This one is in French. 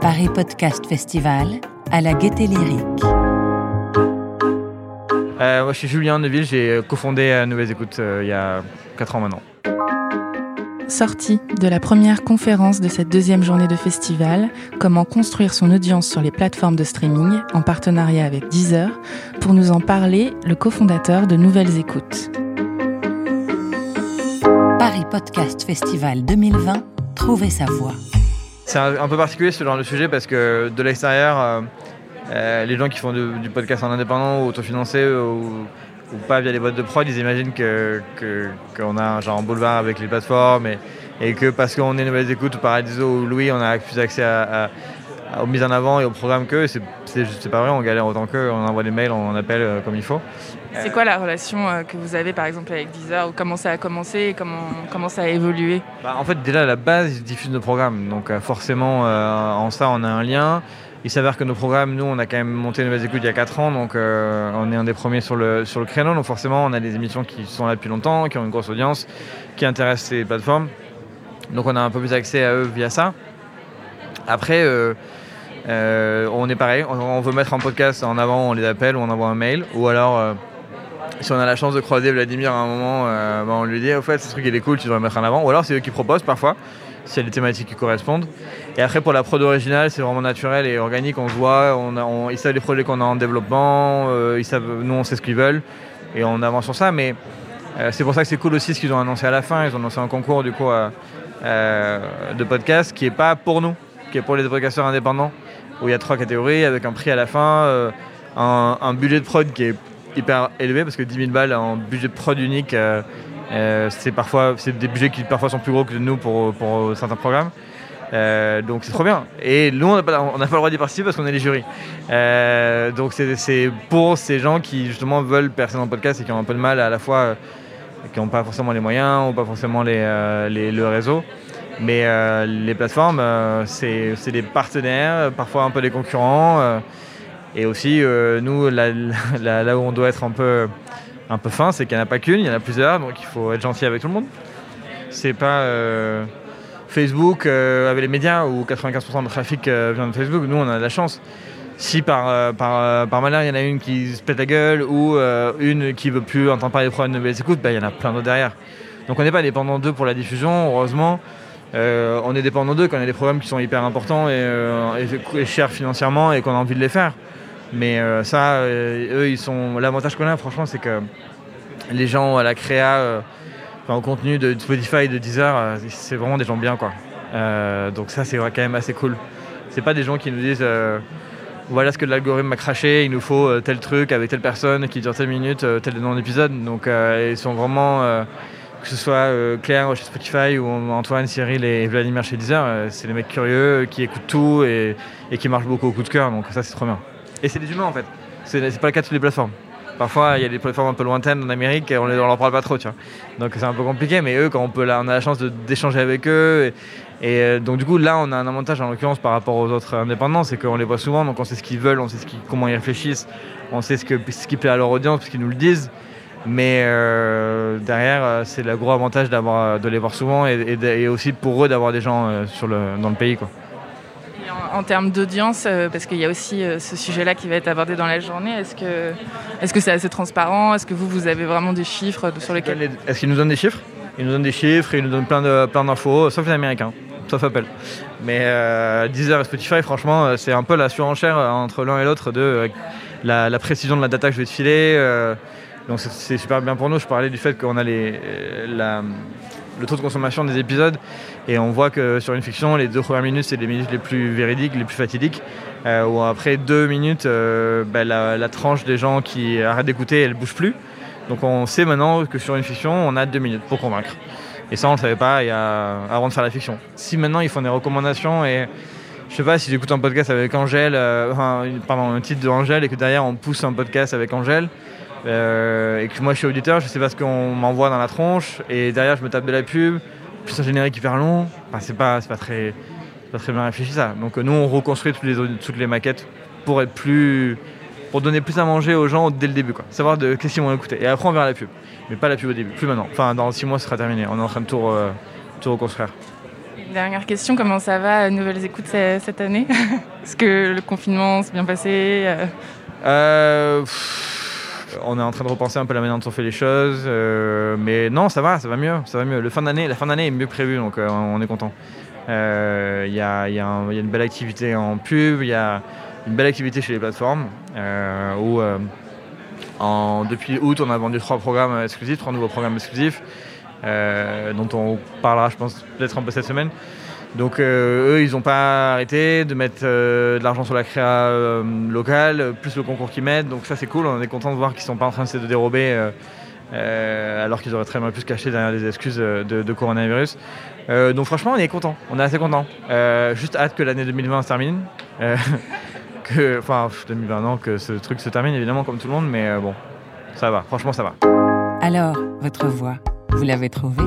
Paris Podcast Festival à la Gaieté Lyrique. Euh, moi, je suis Julien Neville, j'ai cofondé euh, Nouvelles Écoutes euh, il y a 4 ans maintenant. Sortie de la première conférence de cette deuxième journée de festival, comment construire son audience sur les plateformes de streaming en partenariat avec Deezer, pour nous en parler, le cofondateur de Nouvelles Écoutes. Paris Podcast Festival 2020, trouver sa voix. C'est un, un peu particulier ce genre de sujet parce que de l'extérieur, euh, euh, les gens qui font du, du podcast en indépendant ou autofinancé ou, ou pas via les boîtes de prod, ils imaginent que que- qu'on a un genre boulevard avec les plateformes et, et que parce qu'on est Nouvelles Écoutes ou Paradiso ou Louis, on a plus accès à, aux mises en avant et aux programmes qu'eux. C'est c'est pas vrai, on galère autant qu'eux, on envoie des mails, on appelle euh, comme il faut. C'est quoi la relation euh, que vous avez par exemple avec Deezer ou comment ça a commencé et comment, comment ça a évolué? Bah, en fait, déjà à la base, ils diffusent nos programmes. Donc, euh, forcément, euh, en ça, on a un lien. Il s'avère que nos programmes, nous, on a quand même monté Nouvelles Écoutes il y a 4 ans. Donc, euh, on est un des premiers sur le, sur le créneau. Donc, forcément, on a des émissions qui sont là depuis longtemps, qui ont une grosse audience, qui intéressent ces plateformes. Donc, on a un peu plus accès à eux via ça. Après, euh, euh, on est pareil. On, veut mettre un podcast en avant, on les appelle ou on envoie un mail. Ou alors. si on a la chance de croiser Vladimir à un moment, bah, on lui dit au fait ce truc il est cool, tu devrais le mettre en avant. Ou alors c'est eux qui proposent parfois, a des thématiques qui correspondent. Et après pour la prod originale, c'est vraiment naturel et organique, on se voit, ils savent les projets qu'on a en développement, euh, nous on sait ce qu'ils veulent et on avance sur ça. Mais euh, c'est pour ça que c'est cool aussi ce qu'ils ont annoncé à la fin. Ils ont annoncé un concours du coup de podcast qui est pas pour nous, qui est pour les podcasteurs indépendants, où il y a trois catégories avec un prix à la fin, euh, un, un budget de prod qui est hyper élevé parce que 10 000 balles en budget de prod unique, c'est parfois c'est des budgets qui parfois sont plus gros que nous pour, pour certains programmes. Euh, donc c'est trop bien. Et nous, on n'a pas, pas le droit d'y participer parce qu'on est les jurys. Euh, donc c'est pour ces gens qui justement veulent percer dans le podcast et qui ont un peu de mal à la fois, euh, qui n'ont pas forcément les moyens ou pas forcément les, euh, le réseau. Mais euh, les plateformes, euh, c'est des partenaires, parfois un peu des concurrents. euh, et aussi, euh, nous, là, là- là où on doit être un peu, un peu fin, c'est qu'il n'y en a pas qu'une, il y en a plusieurs, donc il faut être gentil avec tout le monde. C'est pas euh, Facebook euh, avec les médias où 95% de trafic euh, vient de Facebook. Nous, on a de la chance. Si par, par, malheur, il y en a une qui se pète la gueule ou une qui veut plus entendre parler des problèmes de nouvelles écoutes, bah, il y en a plein d'autres derrière. Donc on n'est pas dépendant d'eux pour la diffusion, heureusement. On est dépendant d'eux quand on a des programmes qui sont hyper importants et chers financièrement et qu'on a envie de les faire. Mais euh, ça, euh, eux, ils sont. L'avantage qu'on a, franchement, c'est que les gens à la créa, euh, enfin, au contenu de Spotify, de Deezer, c'est vraiment des gens bien, quoi. Donc ça, c'est quand même assez cool. C'est pas des gens qui nous disent. voilà ce que l'algorithme m'a craché, il nous faut tel truc avec telle personne qui dure telle minute, tel nom d'épisode. Donc ils sont vraiment, que ce soit Claire chez Spotify ou Antoine, Cyril et Vladimir chez Deezer, c'est des mecs curieux qui écoutent tout et, et qui marchent beaucoup au coup de cœur. Donc ça c'est trop bien. Et c'est des humains en fait. C'est pas le cas de toutes les plateformes. Parfois il y a des plateformes un peu lointaines en Amérique et on, on leur parle pas trop, tu vois. Donc c'est un peu compliqué, mais eux quand on peut là, on a la chance d'échanger avec eux. Et, euh, donc du coup là on a un avantage en l'occurrence par rapport aux autres indépendants, c'est qu'on les voit souvent, donc on sait ce qu'ils veulent, on sait comment ils réfléchissent, on sait ce, que, ce qui plaît à leur audience parce qu'ils nous le disent. Mais euh, derrière, euh, c'est le gros avantage de les voir souvent et, aussi pour eux d'avoir des gens dans le pays. Quoi. En, termes d'audience, euh, parce qu'il y a aussi euh, ce sujet-là qui va être abordé dans la journée, est-ce que c'est assez transparent? Est-ce que vous, vous avez vraiment des chiffres sur lesquels... Est-ce qu'ils nous donnent des chiffres? Ils nous donnent des chiffres, ils nous donnent plein, d'infos, sauf les Américains, sauf Apple. Mais euh, Deezer et Spotify, franchement, c'est un peu la surenchère entre l'un et l'autre de euh, la, la précision de la data que je vais te filer. euh, donc c'est, super bien pour nous. Je parlais du fait qu'on a les, la- le taux de consommation des épisodes et on voit que sur une fiction, les deux premières minutes, c'est les minutes les plus véridiques, les plus fatidiques. Euh, où après deux minutes, euh, bah, la, tranche des gens qui arrêtent d'écouter, elle bouge plus. Donc on sait maintenant que sur une fiction, on a deux minutes pour convaincre. Et ça, on ne le savait pas a- avant de faire la fiction. Si maintenant ils font des recommandations et je sais pas si j'écoute un podcast avec Angèle, euh, enfin, pardon, un titre de Angèle et que derrière on pousse un podcast avec Angèle euh, et que moi je suis auditeur, je sais pas ce qu'on m'envoie dans la tronche et derrière je me tape de la pub, plus un générique hyper long. Enfin, c'est pas, pas très, pas très bien réfléchi ça. Donc euh, nous on reconstruit toutes les, toutes les maquettes pour être plus pour donner plus à manger aux gens dès le début, quoi. Savoir de qu'est-ce qu'ils vont écouter. Et après, on verra la pub. Mais pas la pub au début, plus maintenant. Enfin, dans six mois, ce sera terminé. On est en train de tout, tout reconstruire. Dernière question, comment ça va, Nouvelles Écoutes cette année? Est-ce que le confinement s'est bien passé? Euh, On est en train de repenser un peu la manière dont on fait les choses. Euh, mais non, ça va, ça va mieux. Ça va mieux. Fin d'année, la fin d'année est mieux prévue, donc euh, on est content. Il y, a, une belle activité en pub, il y a une belle activité chez les plateformes où depuis août, on a vendu trois programmes exclusifs, trois nouveaux programmes exclusifs. Euh, dont on parlera, je pense, peut-être un peu cette semaine. Donc euh, eux, ils n'ont pas arrêté de mettre euh, de l'argent sur la créa locale, plus le concours qu'ils mettent. Donc ça, c'est cool. On est content de voir qu'ils ne sont pas en train de dérober. alors qu'ils auraient très bien pu se cacher derrière des excuses de, coronavirus. donc franchement, on est content, on est assez content. juste hâte que l'année 2020 se termine. enfin, 2020, non, que ce truc se termine évidemment comme tout le monde, mais bon, ça va, franchement ça va. Alors, votre voix vous l'avez trouvé